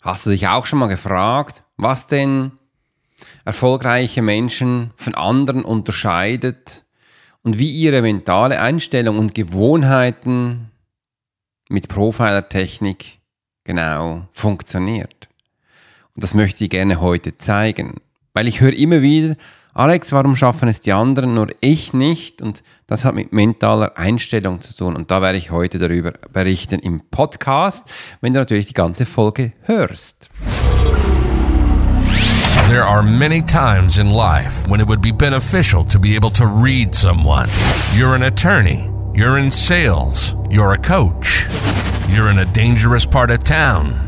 Hast du dich auch schon mal gefragt, was denn erfolgreiche Menschen von anderen unterscheidet und wie ihre mentale Einstellung und Gewohnheiten mit Profiler-Technik genau funktioniert? Und das möchte ich gerne heute zeigen, weil ich höre immer wieder, Alex, warum schaffen es die anderen, nur ich nicht? Und das hat mit mentaler Einstellung zu tun. Und da werde ich heute darüber berichten im Podcast, wenn du natürlich die ganze Folge hörst. There are many times in life when it would be beneficial to be able to read someone. You're an attorney, you're in sales, you're a coach, you're in a dangerous part of town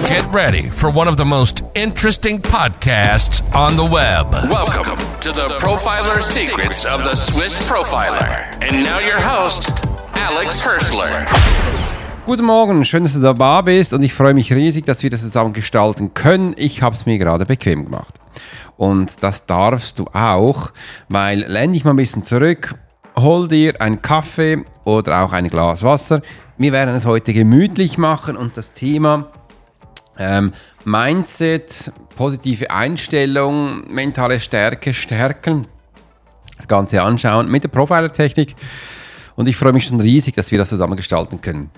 Get ready for one of the most interesting podcasts on the web. Welcome to the Profiler Secrets of the Swiss Profiler. And now your host, Alex Hirschler. Guten Morgen, schön, dass du dabei bist und ich freue mich riesig, dass wir das zusammen gestalten können. Ich habe es mir gerade bequem gemacht. Und das darfst du auch, weil lehn dich mal ein bisschen zurück, hol dir einen Kaffee oder auch ein Glas Wasser. Wir werden es heute gemütlich machen und das Thema ähm, Mindset, positive Einstellung, mentale Stärke stärken, das Ganze anschauen mit der Profiler-Technik. Und ich freue mich schon riesig, dass wir das zusammen gestalten können.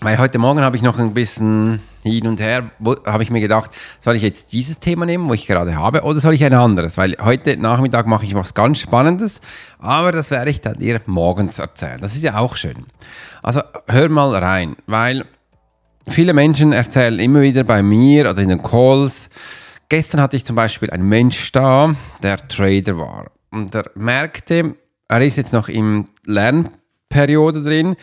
Weil heute Morgen habe ich noch ein bisschen hin und her, habe ich mir gedacht, soll ich jetzt dieses Thema nehmen, wo ich gerade habe, oder soll ich ein anderes? Weil heute Nachmittag mache ich was ganz Spannendes, aber das werde ich dann dir morgens erzählen. Das ist ja auch schön. Also hör mal rein, weil viele Menschen erzählen immer wieder bei mir oder in den Calls, gestern hatte ich zum Beispiel einen Mensch da, der Trader war und er merkte, er ist jetzt noch im Lernperiode drin,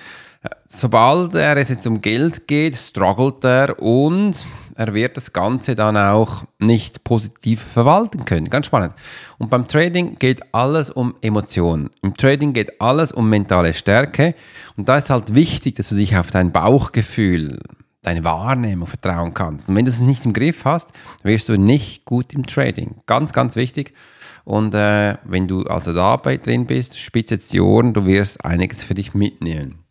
sobald er es jetzt um Geld geht, struggelt er und er wird das Ganze dann auch nicht positiv verwalten können. Ganz spannend. Und beim Trading geht alles um Emotionen. Im Trading geht alles um mentale Stärke. Und da ist halt wichtig, dass du dich auf dein Bauchgefühl, deine Wahrnehmung vertrauen kannst. Und wenn du es nicht im Griff hast, wirst du nicht gut im Trading. Ganz, ganz wichtig. Und äh, wenn du also dabei drin bist, spitz jetzt die Ohren, du wirst einiges für dich mitnehmen.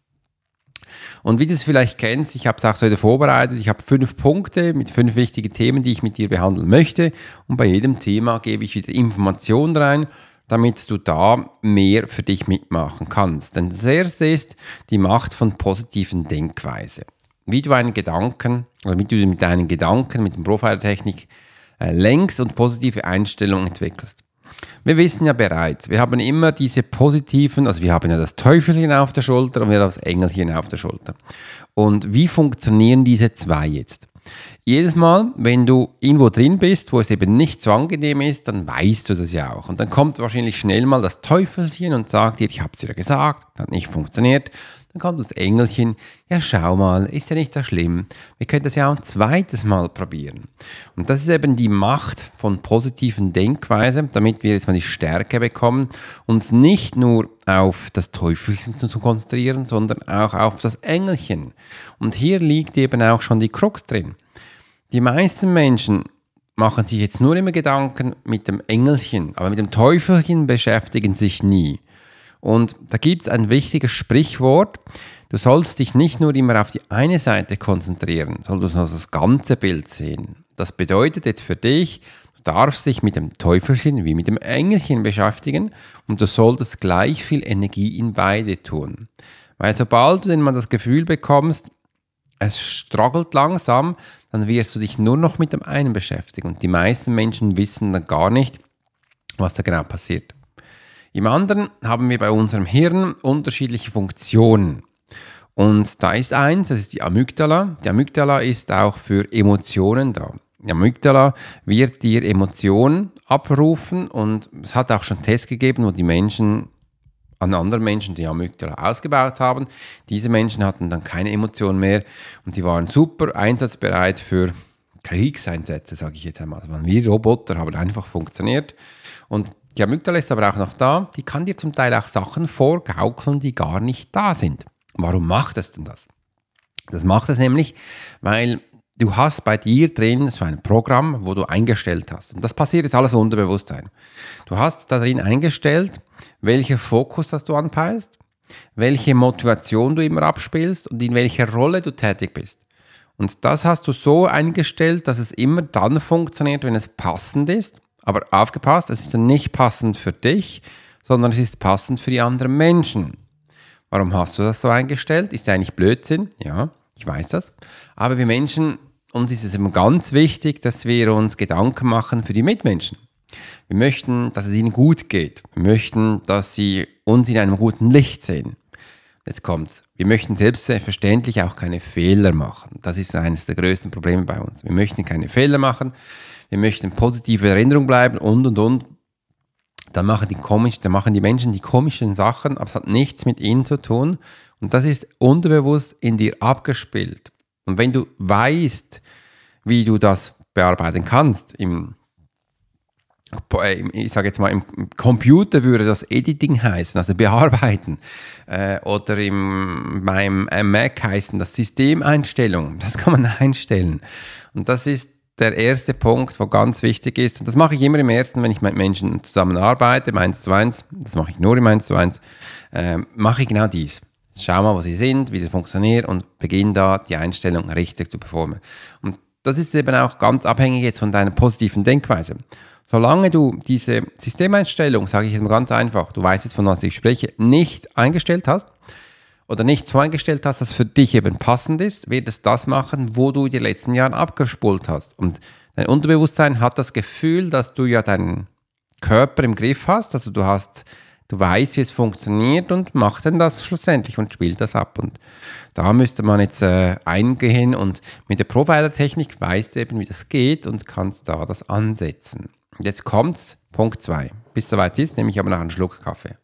Und wie du es vielleicht kennst, ich habe es auch so wieder vorbereitet, ich habe fünf Punkte mit fünf wichtigen Themen, die ich mit dir behandeln möchte. Und bei jedem Thema gebe ich wieder Informationen rein, damit du da mehr für dich mitmachen kannst. Denn das erste ist die Macht von positiven Denkweise. Wie du einen Gedanken, oder wie du mit deinen Gedanken, mit der Profiler-Technik äh, lenkst und positive Einstellungen entwickelst. Wir wissen ja bereits, wir haben immer diese positiven, also wir haben ja das Teufelchen auf der Schulter und wir haben das Engelchen auf der Schulter. Und wie funktionieren diese zwei jetzt? Jedes Mal, wenn du irgendwo drin bist, wo es eben nicht so angenehm ist, dann weißt du das ja auch. Und dann kommt wahrscheinlich schnell mal das Teufelchen und sagt dir, ich habe es dir gesagt, hat nicht funktioniert. Dann kommt das Engelchen, ja schau mal, ist ja nicht so schlimm. Wir können das ja auch ein zweites Mal probieren. Und das ist eben die Macht von positiven Denkweise, damit wir jetzt mal die Stärke bekommen, uns nicht nur auf das Teufelchen zu konzentrieren, sondern auch auf das Engelchen. Und hier liegt eben auch schon die Krux drin. Die meisten Menschen machen sich jetzt nur immer Gedanken mit dem Engelchen, aber mit dem Teufelchen beschäftigen sich nie. Und da gibt es ein wichtiges Sprichwort. Du sollst dich nicht nur immer auf die eine Seite konzentrieren, sondern du sollst das ganze Bild sehen. Das bedeutet jetzt für dich, du darfst dich mit dem Teufelchen wie mit dem Engelchen beschäftigen und du solltest gleich viel Energie in beide tun. Weil sobald du denn mal das Gefühl bekommst, es struggelt langsam, dann wirst du dich nur noch mit dem einen beschäftigen. Und die meisten Menschen wissen dann gar nicht, was da genau passiert. Im anderen haben wir bei unserem Hirn unterschiedliche Funktionen. Und da ist eins, das ist die Amygdala. Die Amygdala ist auch für Emotionen da. Die Amygdala wird dir Emotionen abrufen und es hat auch schon Tests gegeben, wo die Menschen an anderen Menschen die Amygdala ausgebaut haben. Diese Menschen hatten dann keine Emotionen mehr und sie waren super einsatzbereit für Kriegseinsätze, sage ich jetzt einmal. Das waren Roboter, haben einfach funktioniert. Und die Amygdala ist aber auch noch da. Die kann dir zum Teil auch Sachen vorgaukeln, die gar nicht da sind. Warum macht es denn das? Das macht es nämlich, weil du hast bei dir drin so ein Programm, wo du eingestellt hast. Und das passiert jetzt alles Unterbewusstsein. Du hast da drin eingestellt, welcher Fokus das du anpeilst, welche Motivation du immer abspielst und in welcher Rolle du tätig bist. Und das hast du so eingestellt, dass es immer dann funktioniert, wenn es passend ist. Aber aufgepasst, es ist dann nicht passend für dich, sondern es ist passend für die anderen Menschen. Warum hast du das so eingestellt? Ist ja eigentlich Blödsinn, ja, ich weiß das. Aber wir Menschen, uns ist es immer ganz wichtig, dass wir uns Gedanken machen für die Mitmenschen. Wir möchten, dass es ihnen gut geht. Wir möchten, dass sie uns in einem guten Licht sehen. Jetzt kommt's. Wir möchten selbstverständlich auch keine Fehler machen. Das ist eines der größten Probleme bei uns. Wir möchten keine Fehler machen. Wir möchten positive Erinnerung bleiben und und und. Dann machen die komisch, dann machen die Menschen die komischen Sachen, aber es hat nichts mit ihnen zu tun. Und das ist unterbewusst in dir abgespielt. Und wenn du weißt, wie du das bearbeiten kannst, im ich sage jetzt mal, im Computer würde das Editing heißen, also bearbeiten. Äh, oder im, beim Mac heißen das Systemeinstellung. Das kann man einstellen. Und das ist der erste Punkt, wo ganz wichtig ist. Und das mache ich immer im ersten, wenn ich mit Menschen zusammenarbeite, im 1 zu 1. Das mache ich nur im 1 zu 1. Äh, mache ich genau dies. Schau mal, wo sie sind, wie sie funktionieren und beginne da die Einstellung richtig zu performen. Und das ist eben auch ganz abhängig jetzt von deiner positiven Denkweise. Solange du diese Systemeinstellung, sage ich jetzt mal ganz einfach, du weißt jetzt, von was ich spreche, nicht eingestellt hast oder nicht so eingestellt hast, dass für dich eben passend ist, wird es das machen, wo du die letzten Jahre abgespult hast. Und dein Unterbewusstsein hat das Gefühl, dass du ja deinen Körper im Griff hast, also du hast, du weißt, wie es funktioniert und macht dann das schlussendlich und spielt das ab. Und da müsste man jetzt äh, eingehen und mit der Profiler-Technik weißt du eben, wie das geht und kannst da das ansetzen. Jetzt kommt's, Punkt 2. Bis soweit ist, nehme ich aber noch einen Schluck Kaffee.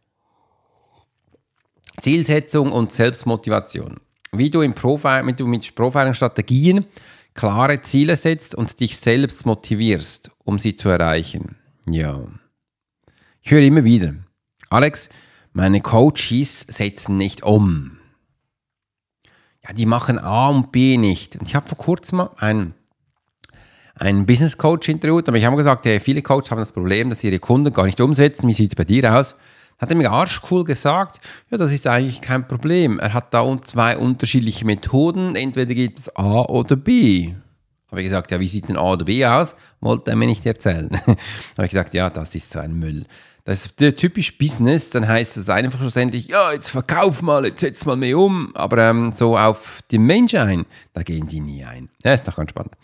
Zielsetzung und Selbstmotivation. Wie du, im Profil, wie du mit Profiling-Strategien klare Ziele setzt und dich selbst motivierst, um sie zu erreichen. Ja. Ich höre immer wieder, Alex, meine Coaches setzen nicht um. Ja, die machen A und B nicht. Und ich habe vor kurzem einen einen Business Coach interviewt, aber ich habe gesagt, hey, viele Coaches haben das Problem, dass ihre Kunden gar nicht umsetzen. Wie sieht es bei dir aus? Hat er mir arschcool gesagt, ja, das ist eigentlich kein Problem. Er hat da zwei unterschiedliche Methoden, entweder gibt es A oder B. Habe ich gesagt, ja, wie sieht denn A oder B aus? Wollte er mir nicht erzählen. habe ich gesagt, ja, das ist so ein Müll. Das ist der typisch Business, dann heißt es einfach schlussendlich, ja, jetzt verkauf mal, jetzt setz mal mehr um. Aber ähm, so auf den Mensch ein, da gehen die nie ein. Ja, ist doch ganz spannend.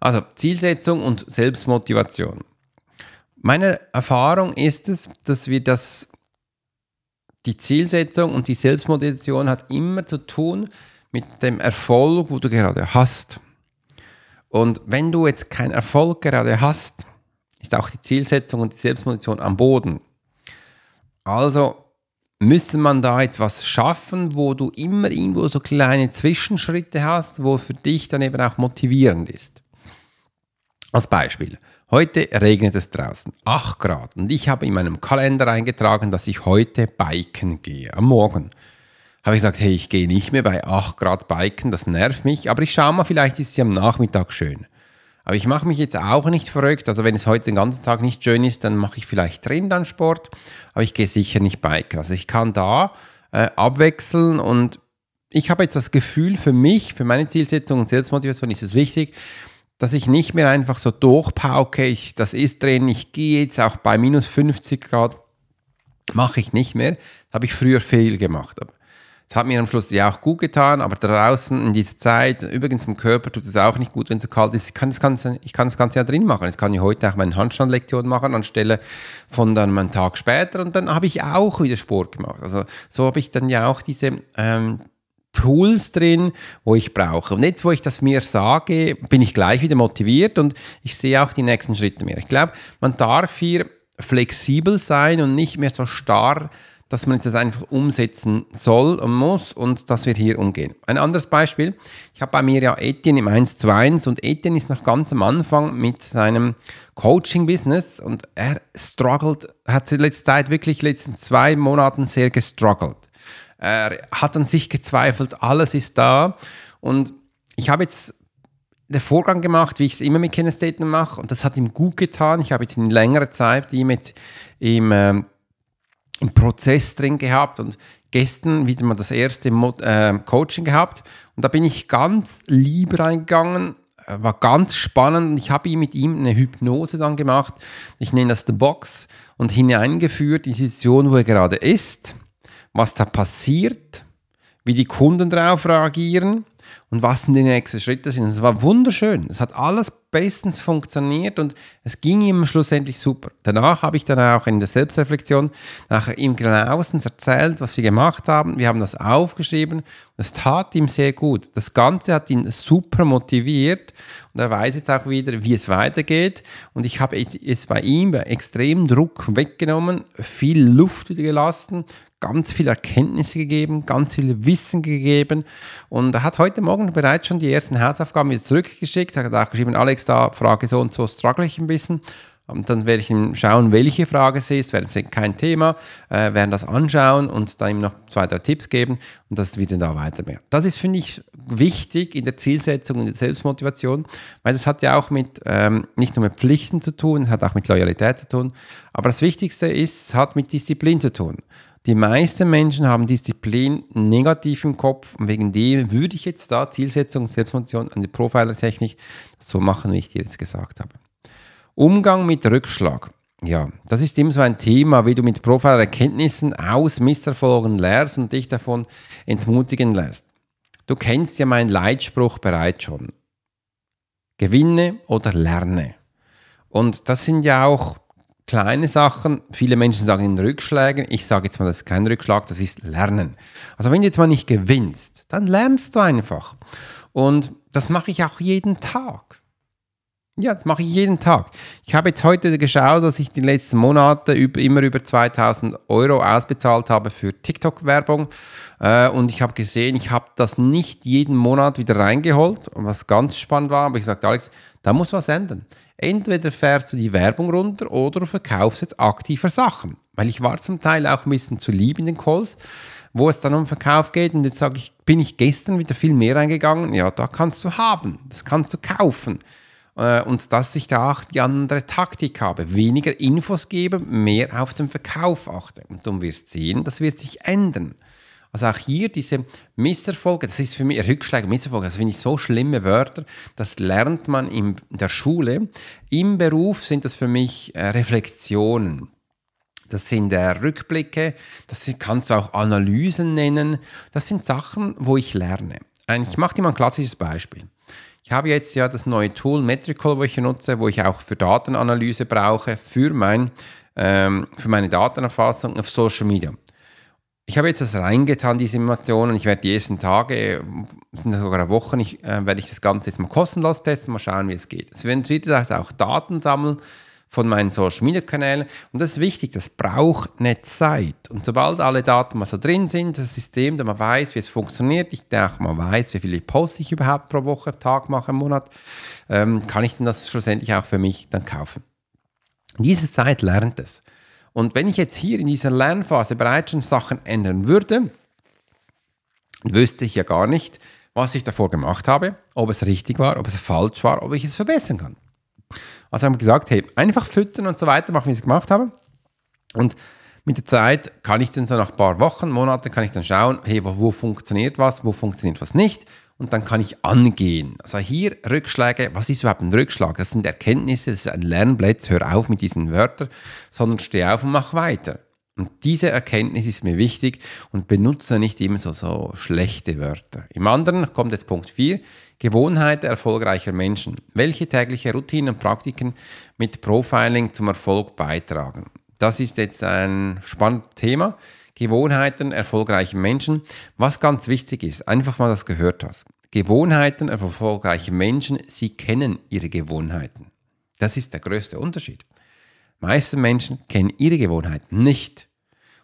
Also Zielsetzung und Selbstmotivation. Meine Erfahrung ist es, dass wir das, die Zielsetzung und die Selbstmotivation hat immer zu tun mit dem Erfolg, wo du gerade hast. Und wenn du jetzt keinen Erfolg gerade hast, ist auch die Zielsetzung und die Selbstmotivation am Boden. Also müsste man da jetzt was schaffen, wo du immer irgendwo so kleine Zwischenschritte hast, wo für dich dann eben auch motivierend ist. Als Beispiel. Heute regnet es draußen, 8 Grad. Und ich habe in meinem Kalender eingetragen, dass ich heute biken gehe, am Morgen. Habe ich gesagt, hey, ich gehe nicht mehr bei 8 Grad biken, das nervt mich, aber ich schaue mal, vielleicht ist es am Nachmittag schön. Aber ich mache mich jetzt auch nicht verrückt. Also wenn es heute den ganzen Tag nicht schön ist, dann mache ich vielleicht drin dann Sport, aber ich gehe sicher nicht biken. Also ich kann da äh, abwechseln und ich habe jetzt das Gefühl für mich, für meine Zielsetzung und Selbstmotivation ist es wichtig, dass ich nicht mehr einfach so durchpauke, ich, das ist drin, ich gehe jetzt auch bei minus 50 Grad, mache ich nicht mehr. Das habe ich früher viel gemacht. Es hat mir am Schluss ja auch gut getan, aber draußen in dieser Zeit, übrigens im Körper tut es auch nicht gut, wenn es kalt ist. Ich kann das Ganze, ich kann das Ganze ja drin machen. Ich kann ja heute auch meine Handstandlektion machen anstelle von dann einen Tag später und dann habe ich auch wieder Sport gemacht. Also so habe ich dann ja auch diese ähm, Tools drin, wo ich brauche. Und jetzt, wo ich das mir sage, bin ich gleich wieder motiviert und ich sehe auch die nächsten Schritte mehr. Ich glaube, man darf hier flexibel sein und nicht mehr so starr dass man jetzt das einfach umsetzen soll und muss und dass wir hier umgehen. Ein anderes Beispiel, ich habe bei mir ja Etienne im 1 zu 1 und Etienne ist noch ganz am Anfang mit seinem Coaching-Business und er struggelt, hat in letzter Zeit wirklich in den letzten zwei Monaten sehr gestruggelt. Er hat an sich gezweifelt, alles ist da und ich habe jetzt den Vorgang gemacht, wie ich es immer mit Kinestheten mache und das hat ihm gut getan. Ich habe jetzt in längerer Zeit ihm mit im, ähm, im Prozess drin gehabt und gestern wieder mal das erste Mo äh, Coaching gehabt und da bin ich ganz lieb reingegangen, äh, war ganz spannend. Ich habe mit ihm eine Hypnose dann gemacht. Ich nenne das The Box und hineingeführt in die Situation, wo er gerade ist, was da passiert, wie die Kunden darauf reagieren und was denn die nächsten Schritte sind. Es war wunderschön. Es hat alles bestens funktioniert und es ging ihm schlussendlich super. Danach habe ich dann auch in der Selbstreflexion nachher ihm genauestens erzählt, was wir gemacht haben. Wir haben das aufgeschrieben es tat ihm sehr gut. Das Ganze hat ihn super motiviert und er weiß jetzt auch wieder, wie es weitergeht. Und ich habe jetzt bei ihm bei extremem Druck weggenommen, viel Luft wieder gelassen, ganz viele Erkenntnisse gegeben, ganz viel Wissen gegeben. Und er hat heute Morgen bereits schon die ersten Hausaufgaben wieder zurückgeschickt. Er hat auch geschrieben, Alex, da Frage so und so struggle ich ein bisschen. Und dann werde ich ihm schauen, welche Frage es ist, werden kein Thema, äh, werden das anschauen und dann ihm noch zwei, drei Tipps geben und das dann da weiter mehr. Das ist, finde ich, wichtig in der Zielsetzung und der Selbstmotivation, weil das hat ja auch mit, ähm, nicht nur mit Pflichten zu tun, es hat auch mit Loyalität zu tun, aber das Wichtigste ist, es hat mit Disziplin zu tun. Die meisten Menschen haben Disziplin negativ im Kopf und wegen dem würde ich jetzt da Zielsetzung, Selbstmotivation an die Profiler-Technik so machen, wie ich dir jetzt gesagt habe. Umgang mit Rückschlag. Ja, das ist immer so ein Thema, wie du mit Profiler-Erkenntnissen aus Misserfolgen lernst und dich davon entmutigen lässt. Du kennst ja meinen Leitspruch bereits schon. Gewinne oder lerne. Und das sind ja auch kleine Sachen. Viele Menschen sagen in Rückschlägen. Ich sage jetzt mal, das ist kein Rückschlag, das ist Lernen. Also wenn du jetzt mal nicht gewinnst, dann lernst du einfach. Und das mache ich auch jeden Tag. Ja, das mache ich jeden Tag. Ich habe jetzt heute geschaut, dass ich die letzten Monate über, immer über 2000 Euro ausbezahlt habe für TikTok-Werbung. Äh, und ich habe gesehen, ich habe das nicht jeden Monat wieder reingeholt, was ganz spannend war. Aber ich sagte, Alex, da muss was ändern. Entweder fährst du die Werbung runter oder du verkaufst jetzt aktiver Sachen. Weil ich war zum Teil auch ein bisschen zu lieb in den Calls, wo es dann um Verkauf geht. Und jetzt sage ich, bin ich gestern wieder viel mehr reingegangen. Ja, da kannst du haben, das kannst du kaufen. Äh, und dass ich da auch die andere Taktik habe. Weniger Infos gebe, mehr auf den Verkauf achte. Und du wirst sehen, das wird sich ändern. Also auch hier diese Misserfolge, das ist für mich Rückschläge, Misserfolge, das finde ich so schlimme Wörter, das lernt man in der Schule. Im Beruf sind das für mich äh, Reflexionen. Das sind äh, Rückblicke, das kannst du auch Analysen nennen. Das sind Sachen, wo ich lerne. Ich mache dir mal ein klassisches Beispiel. Ich habe jetzt ja das neue Tool Metrical, wo ich nutze, wo ich auch für Datenanalyse brauche, für, mein, ähm, für meine Datenerfassung auf Social Media ich habe jetzt das reingetan, diese Informationen. Ich werde die ersten Tage, sind sogar Wochen, ich, äh, werde ich das Ganze jetzt mal kostenlos testen, mal schauen, wie es geht. Es werden wieder auch Daten sammeln von meinen Social Media Kanälen. Und das ist wichtig, das braucht eine Zeit. Und sobald alle Daten mal so drin sind, das System, da man weiß, wie es funktioniert, ich auch mal weiß, wie viele Posts ich überhaupt pro Woche, Tag mache, im Monat, ähm, kann ich dann das schlussendlich auch für mich dann kaufen. Diese Zeit lernt es. Und wenn ich jetzt hier in dieser Lernphase bereits schon Sachen ändern würde, wüsste ich ja gar nicht, was ich davor gemacht habe, ob es richtig war, ob es falsch war, ob ich es verbessern kann. Also haben wir gesagt, hey, einfach füttern und so weiter machen, wie ich es gemacht habe. Und mit der Zeit kann ich dann so nach ein paar Wochen, Monaten, kann ich dann schauen, hey, wo, wo funktioniert was, wo funktioniert was nicht und dann kann ich angehen. Also hier Rückschläge, was ist überhaupt ein Rückschlag? Das sind Erkenntnisse, das ist ein Lernblatt, hör auf mit diesen Wörtern, sondern steh auf und mach weiter. Und diese Erkenntnis ist mir wichtig und benutze nicht immer so, so schlechte Wörter. Im anderen kommt jetzt Punkt 4, Gewohnheiten erfolgreicher Menschen. Welche tägliche Routinen und Praktiken mit Profiling zum Erfolg beitragen? Das ist jetzt ein spannendes Thema. Gewohnheiten erfolgreicher Menschen. Was ganz wichtig ist, einfach mal das gehört hast. Gewohnheiten erfolgreicher Menschen, sie kennen ihre Gewohnheiten. Das ist der größte Unterschied. Meiste Menschen kennen ihre Gewohnheiten nicht.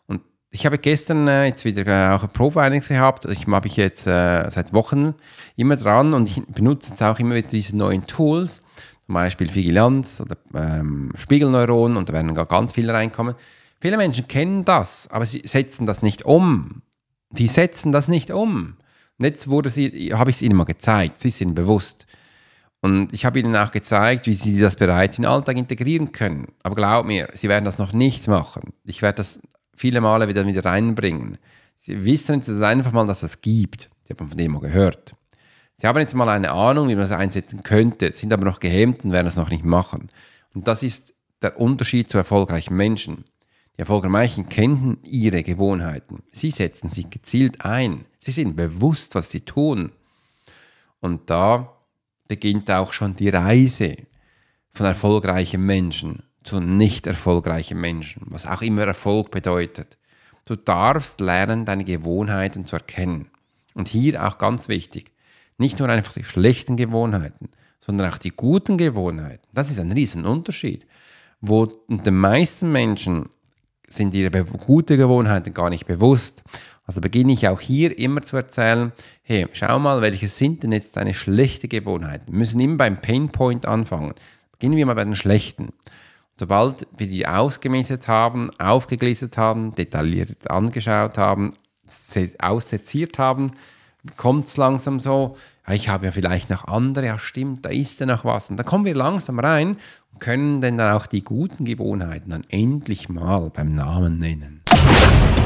Und ich habe gestern äh, jetzt wieder äh, auch ein Profiling gehabt. Ich habe ich jetzt äh, seit Wochen immer dran und ich benutze jetzt auch immer wieder diese neuen Tools, zum Beispiel Vigilanz oder ähm, Spiegelneuronen und da werden ganz viele reinkommen. Viele Menschen kennen das, aber sie setzen das nicht um. Die setzen das nicht um. Und jetzt wurde sie, habe ich es ihnen mal gezeigt. Sie sind bewusst. Und ich habe ihnen auch gezeigt, wie sie das bereits in den Alltag integrieren können. Aber glaub mir, sie werden das noch nicht machen. Ich werde das viele Male wieder, wieder reinbringen. Sie wissen jetzt einfach mal, dass es gibt. Sie haben von dem mal gehört. Sie haben jetzt mal eine Ahnung, wie man das einsetzen könnte, sind aber noch gehemmt und werden es noch nicht machen. Und das ist der Unterschied zu erfolgreichen Menschen. Die erfolgreichen kennen ihre Gewohnheiten. Sie setzen sich gezielt ein. Sie sind bewusst, was sie tun. Und da beginnt auch schon die Reise von erfolgreichen Menschen zu nicht erfolgreichen Menschen, was auch immer Erfolg bedeutet. Du darfst lernen, deine Gewohnheiten zu erkennen. Und hier auch ganz wichtig, nicht nur einfach die schlechten Gewohnheiten, sondern auch die guten Gewohnheiten. Das ist ein Riesenunterschied. Wo den meisten Menschen sind ihre guten Gewohnheiten gar nicht bewusst. Also beginne ich auch hier immer zu erzählen, hey, schau mal, welche sind denn jetzt deine schlechten Gewohnheiten? Wir müssen immer beim Painpoint anfangen. Beginnen wir mal bei den schlechten. Sobald wir die ausgemistet haben, aufgegliedert haben, detailliert angeschaut haben, ausseziert haben, kommt es langsam so, ich habe ja vielleicht noch andere, ja stimmt, da ist ja noch was. Und dann kommen wir langsam rein und können dann auch die guten Gewohnheiten dann endlich mal beim Namen nennen.